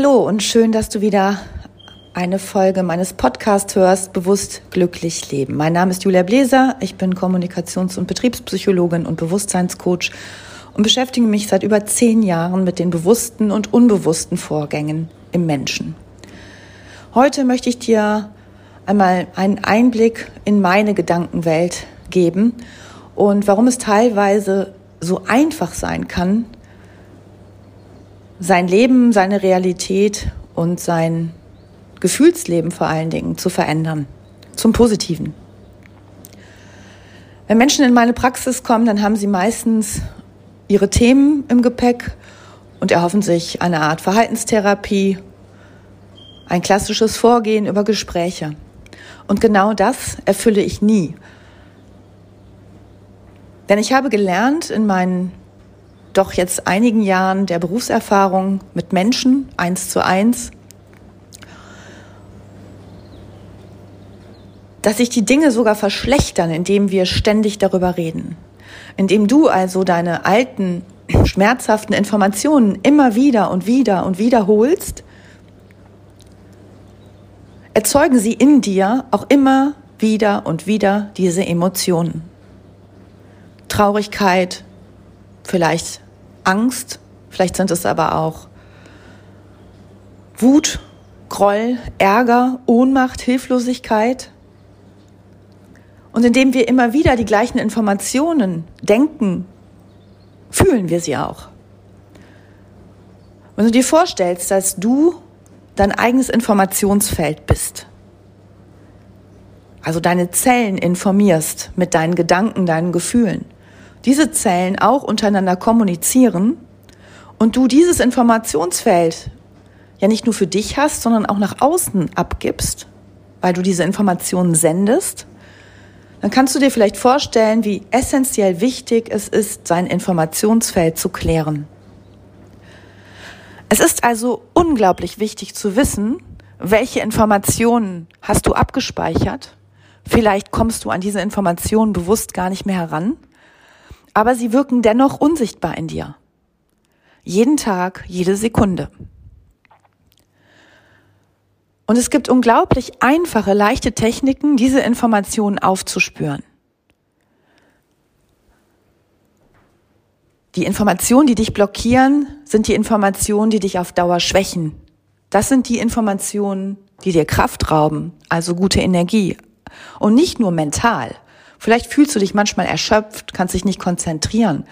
Hallo und schön, dass du wieder eine Folge meines Podcasts hörst, Bewusst glücklich leben. Mein Name ist Julia Bläser, ich bin Kommunikations- und Betriebspsychologin und Bewusstseinscoach und beschäftige mich seit über zehn Jahren mit den bewussten und unbewussten Vorgängen im Menschen. Heute möchte ich dir einmal einen Einblick in meine Gedankenwelt geben und warum es teilweise so einfach sein kann, sein Leben, seine Realität und sein Gefühlsleben vor allen Dingen zu verändern, zum Positiven. Wenn Menschen in meine Praxis kommen, dann haben sie meistens ihre Themen im Gepäck und erhoffen sich eine Art Verhaltenstherapie, ein klassisches Vorgehen über Gespräche. Und genau das erfülle ich nie. Denn ich habe gelernt in meinen doch jetzt einigen Jahren der Berufserfahrung mit Menschen eins zu eins, dass sich die Dinge sogar verschlechtern, indem wir ständig darüber reden. Indem du also deine alten, schmerzhaften Informationen immer wieder und wieder und wiederholst, erzeugen sie in dir auch immer wieder und wieder diese Emotionen. Traurigkeit, vielleicht Angst, vielleicht sind es aber auch Wut, Groll, Ärger, Ohnmacht, Hilflosigkeit. Und indem wir immer wieder die gleichen Informationen denken, fühlen wir sie auch. Wenn du dir vorstellst, dass du dein eigenes Informationsfeld bist, also deine Zellen informierst mit deinen Gedanken, deinen Gefühlen, diese Zellen auch untereinander kommunizieren und du dieses Informationsfeld ja nicht nur für dich hast, sondern auch nach außen abgibst, weil du diese Informationen sendest, dann kannst du dir vielleicht vorstellen, wie essentiell wichtig es ist, sein Informationsfeld zu klären. Es ist also unglaublich wichtig zu wissen, welche Informationen hast du abgespeichert. Vielleicht kommst du an diese Informationen bewusst gar nicht mehr heran aber sie wirken dennoch unsichtbar in dir. Jeden Tag, jede Sekunde. Und es gibt unglaublich einfache, leichte Techniken, diese Informationen aufzuspüren. Die Informationen, die dich blockieren, sind die Informationen, die dich auf Dauer schwächen. Das sind die Informationen, die dir Kraft rauben, also gute Energie. Und nicht nur mental, Vielleicht fühlst du dich manchmal erschöpft, kannst dich nicht konzentrieren,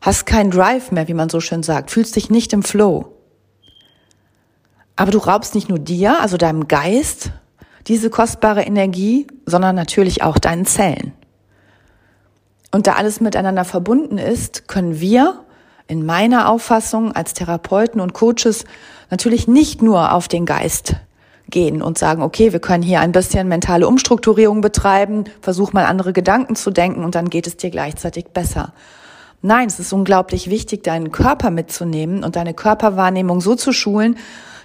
hast keinen Drive mehr, wie man so schön sagt, fühlst dich nicht im Flow. Aber du raubst nicht nur dir, also deinem Geist, diese kostbare Energie, sondern natürlich auch deinen Zellen. Und da alles miteinander verbunden ist, können wir in meiner Auffassung als Therapeuten und Coaches natürlich nicht nur auf den Geist gehen und sagen, okay, wir können hier ein bisschen mentale Umstrukturierung betreiben, versuch mal andere Gedanken zu denken und dann geht es dir gleichzeitig besser. Nein, es ist unglaublich wichtig, deinen Körper mitzunehmen und deine Körperwahrnehmung so zu schulen,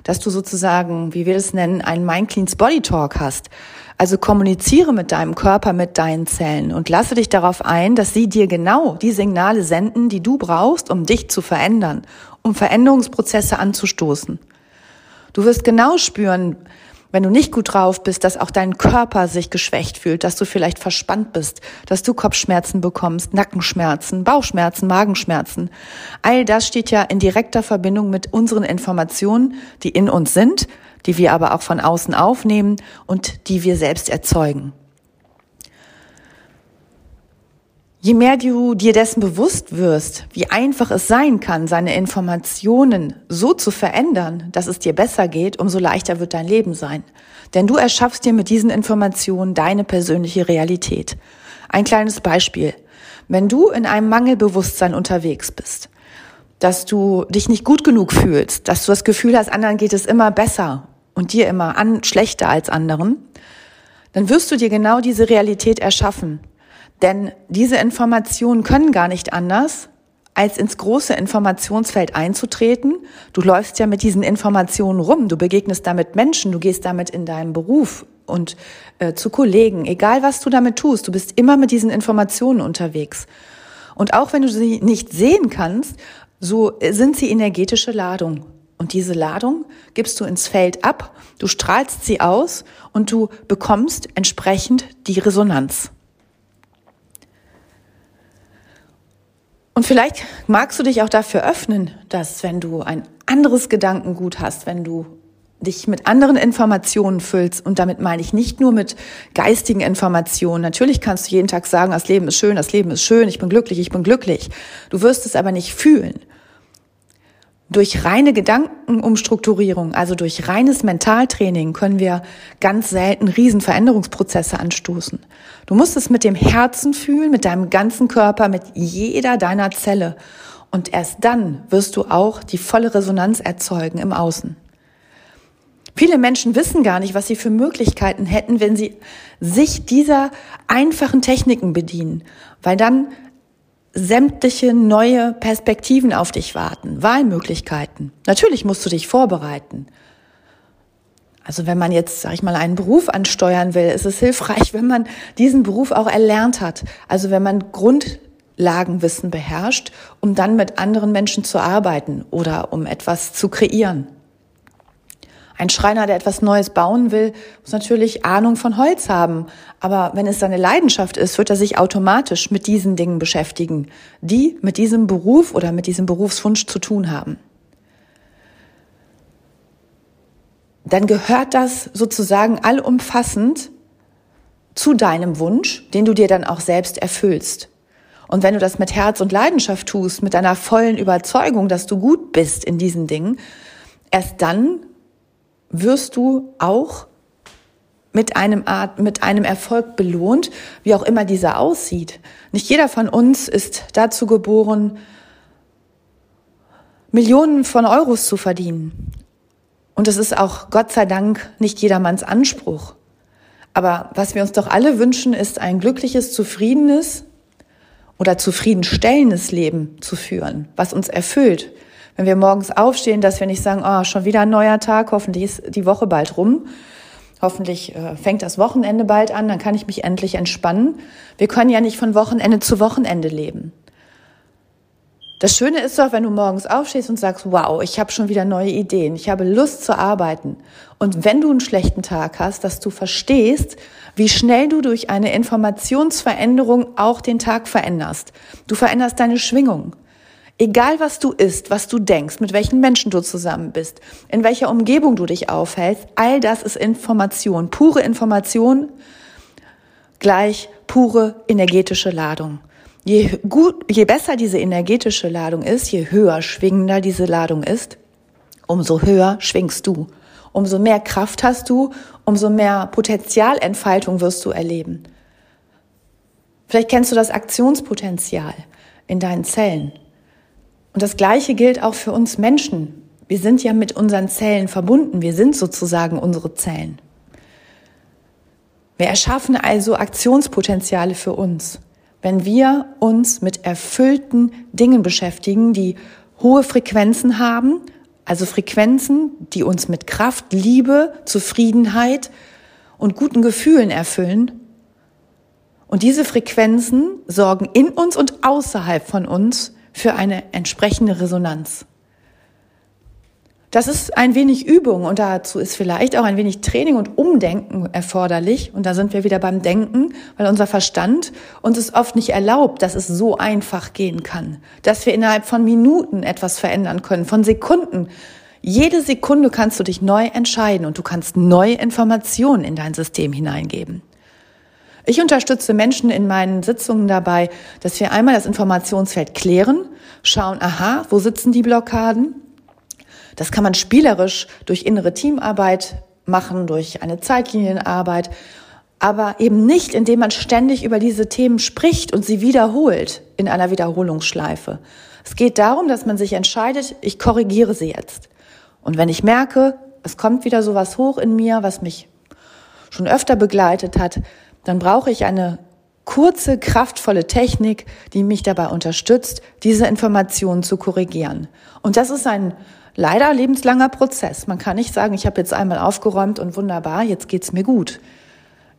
dass du sozusagen, wie wir das nennen, einen Mind Cleans Body Talk hast. Also kommuniziere mit deinem Körper, mit deinen Zellen und lasse dich darauf ein, dass sie dir genau die Signale senden, die du brauchst, um dich zu verändern, um Veränderungsprozesse anzustoßen. Du wirst genau spüren, wenn du nicht gut drauf bist, dass auch dein Körper sich geschwächt fühlt, dass du vielleicht verspannt bist, dass du Kopfschmerzen bekommst, Nackenschmerzen, Bauchschmerzen, Magenschmerzen. All das steht ja in direkter Verbindung mit unseren Informationen, die in uns sind, die wir aber auch von außen aufnehmen und die wir selbst erzeugen. Je mehr du dir dessen bewusst wirst, wie einfach es sein kann, seine Informationen so zu verändern, dass es dir besser geht, umso leichter wird dein Leben sein. Denn du erschaffst dir mit diesen Informationen deine persönliche Realität. Ein kleines Beispiel. Wenn du in einem Mangelbewusstsein unterwegs bist, dass du dich nicht gut genug fühlst, dass du das Gefühl hast, anderen geht es immer besser und dir immer an, schlechter als anderen, dann wirst du dir genau diese Realität erschaffen denn diese Informationen können gar nicht anders, als ins große Informationsfeld einzutreten. Du läufst ja mit diesen Informationen rum, du begegnest damit Menschen, du gehst damit in deinem Beruf und äh, zu Kollegen, egal was du damit tust, du bist immer mit diesen Informationen unterwegs. Und auch wenn du sie nicht sehen kannst, so sind sie energetische Ladung. Und diese Ladung gibst du ins Feld ab, du strahlst sie aus und du bekommst entsprechend die Resonanz. Und vielleicht magst du dich auch dafür öffnen, dass wenn du ein anderes Gedankengut hast, wenn du dich mit anderen Informationen füllst, und damit meine ich nicht nur mit geistigen Informationen. Natürlich kannst du jeden Tag sagen, das Leben ist schön, das Leben ist schön, ich bin glücklich, ich bin glücklich. Du wirst es aber nicht fühlen. Durch reine Gedankenumstrukturierung, also durch reines Mentaltraining, können wir ganz selten Riesenveränderungsprozesse anstoßen. Du musst es mit dem Herzen fühlen, mit deinem ganzen Körper, mit jeder deiner Zelle. Und erst dann wirst du auch die volle Resonanz erzeugen im Außen. Viele Menschen wissen gar nicht, was sie für Möglichkeiten hätten, wenn sie sich dieser einfachen Techniken bedienen, weil dann sämtliche neue Perspektiven auf dich warten, Wahlmöglichkeiten. Natürlich musst du dich vorbereiten. Also wenn man jetzt, sag ich mal, einen Beruf ansteuern will, ist es hilfreich, wenn man diesen Beruf auch erlernt hat. Also wenn man Grundlagenwissen beherrscht, um dann mit anderen Menschen zu arbeiten oder um etwas zu kreieren. Ein Schreiner, der etwas Neues bauen will, muss natürlich Ahnung von Holz haben. Aber wenn es seine Leidenschaft ist, wird er sich automatisch mit diesen Dingen beschäftigen, die mit diesem Beruf oder mit diesem Berufswunsch zu tun haben. Dann gehört das sozusagen allumfassend zu deinem Wunsch, den du dir dann auch selbst erfüllst. Und wenn du das mit Herz und Leidenschaft tust, mit deiner vollen Überzeugung, dass du gut bist in diesen Dingen, erst dann wirst du auch mit einem Art, mit einem Erfolg belohnt, wie auch immer dieser aussieht. Nicht jeder von uns ist dazu geboren, Millionen von Euros zu verdienen. Und es ist auch Gott sei Dank nicht jedermanns Anspruch. Aber was wir uns doch alle wünschen, ist ein glückliches, zufriedenes oder zufriedenstellendes Leben zu führen, was uns erfüllt, wenn wir morgens aufstehen, dass wir nicht sagen, oh, schon wieder ein neuer Tag, hoffentlich ist die Woche bald rum. Hoffentlich äh, fängt das Wochenende bald an, dann kann ich mich endlich entspannen. Wir können ja nicht von Wochenende zu Wochenende leben. Das Schöne ist doch, wenn du morgens aufstehst und sagst, wow, ich habe schon wieder neue Ideen, ich habe Lust zu arbeiten. Und wenn du einen schlechten Tag hast, dass du verstehst, wie schnell du durch eine Informationsveränderung auch den Tag veränderst. Du veränderst deine Schwingung. Egal was du isst, was du denkst, mit welchen Menschen du zusammen bist, in welcher Umgebung du dich aufhältst, all das ist Information, pure Information gleich pure energetische Ladung. Je gut, je besser diese energetische Ladung ist, je höher schwingender diese Ladung ist, umso höher schwingst du. Umso mehr Kraft hast du, umso mehr Potenzialentfaltung wirst du erleben. Vielleicht kennst du das Aktionspotenzial in deinen Zellen. Und das Gleiche gilt auch für uns Menschen. Wir sind ja mit unseren Zellen verbunden. Wir sind sozusagen unsere Zellen. Wir erschaffen also Aktionspotenziale für uns, wenn wir uns mit erfüllten Dingen beschäftigen, die hohe Frequenzen haben, also Frequenzen, die uns mit Kraft, Liebe, Zufriedenheit und guten Gefühlen erfüllen. Und diese Frequenzen sorgen in uns und außerhalb von uns für eine entsprechende Resonanz. Das ist ein wenig Übung und dazu ist vielleicht auch ein wenig Training und Umdenken erforderlich. Und da sind wir wieder beim Denken, weil unser Verstand uns es oft nicht erlaubt, dass es so einfach gehen kann, dass wir innerhalb von Minuten etwas verändern können, von Sekunden. Jede Sekunde kannst du dich neu entscheiden und du kannst neue Informationen in dein System hineingeben. Ich unterstütze Menschen in meinen Sitzungen dabei, dass wir einmal das Informationsfeld klären, schauen, aha, wo sitzen die Blockaden? Das kann man spielerisch durch innere Teamarbeit machen, durch eine Zeitlinienarbeit, aber eben nicht, indem man ständig über diese Themen spricht und sie wiederholt in einer Wiederholungsschleife. Es geht darum, dass man sich entscheidet, ich korrigiere sie jetzt. Und wenn ich merke, es kommt wieder sowas hoch in mir, was mich schon öfter begleitet hat, dann brauche ich eine kurze, kraftvolle Technik, die mich dabei unterstützt, diese Informationen zu korrigieren. Und das ist ein leider lebenslanger Prozess. Man kann nicht sagen, ich habe jetzt einmal aufgeräumt und wunderbar, jetzt geht's mir gut.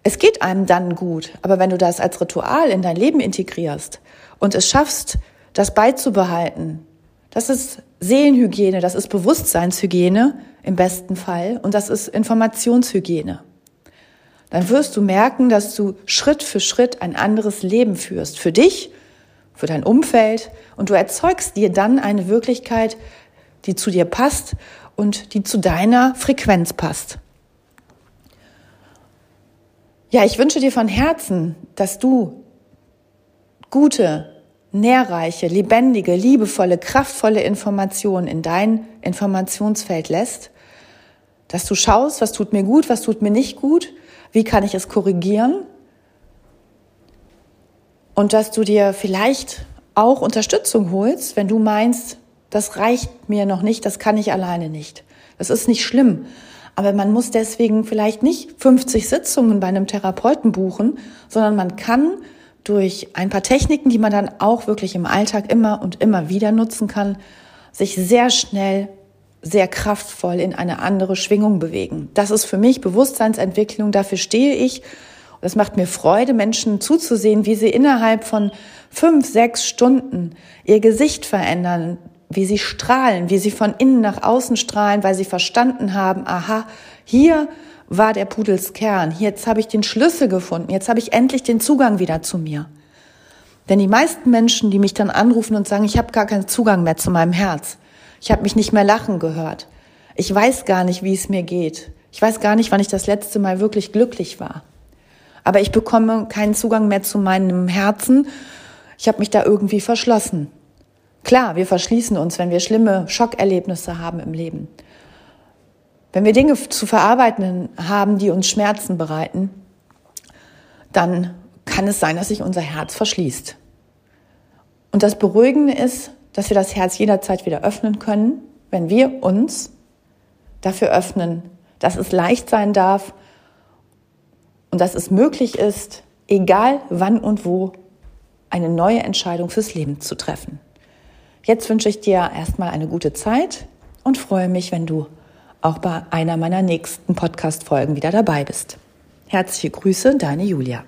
Es geht einem dann gut, aber wenn du das als Ritual in dein Leben integrierst und es schaffst, das beizubehalten, das ist Seelenhygiene, das ist Bewusstseinshygiene im besten Fall und das ist Informationshygiene. Dann wirst du merken, dass du Schritt für Schritt ein anderes Leben führst. Für dich, für dein Umfeld und du erzeugst dir dann eine Wirklichkeit, die zu dir passt und die zu deiner Frequenz passt. Ja, ich wünsche dir von Herzen, dass du gute, nährreiche, lebendige, liebevolle, kraftvolle Informationen in dein Informationsfeld lässt, dass du schaust, was tut mir gut, was tut mir nicht gut, wie kann ich es korrigieren und dass du dir vielleicht auch Unterstützung holst, wenn du meinst, das reicht mir noch nicht, das kann ich alleine nicht. Das ist nicht schlimm. Aber man muss deswegen vielleicht nicht 50 Sitzungen bei einem Therapeuten buchen, sondern man kann durch ein paar Techniken, die man dann auch wirklich im Alltag immer und immer wieder nutzen kann, sich sehr schnell, sehr kraftvoll in eine andere Schwingung bewegen. Das ist für mich Bewusstseinsentwicklung, dafür stehe ich. Es macht mir Freude, Menschen zuzusehen, wie sie innerhalb von fünf, sechs Stunden ihr Gesicht verändern, wie sie strahlen, wie sie von innen nach außen strahlen, weil sie verstanden haben, aha, hier war der Pudels Kern. Jetzt habe ich den Schlüssel gefunden. Jetzt habe ich endlich den Zugang wieder zu mir. Denn die meisten Menschen, die mich dann anrufen und sagen, ich habe gar keinen Zugang mehr zu meinem Herz. Ich habe mich nicht mehr lachen gehört. Ich weiß gar nicht, wie es mir geht. Ich weiß gar nicht, wann ich das letzte Mal wirklich glücklich war. Aber ich bekomme keinen Zugang mehr zu meinem Herzen. Ich habe mich da irgendwie verschlossen. Klar, wir verschließen uns, wenn wir schlimme Schockerlebnisse haben im Leben. Wenn wir Dinge zu verarbeiten haben, die uns Schmerzen bereiten, dann kann es sein, dass sich unser Herz verschließt. Und das Beruhigende ist, dass wir das Herz jederzeit wieder öffnen können, wenn wir uns dafür öffnen, dass es leicht sein darf und dass es möglich ist, egal wann und wo, eine neue Entscheidung fürs Leben zu treffen. Jetzt wünsche ich dir erstmal eine gute Zeit und freue mich, wenn du auch bei einer meiner nächsten Podcast-Folgen wieder dabei bist. Herzliche Grüße, deine Julia.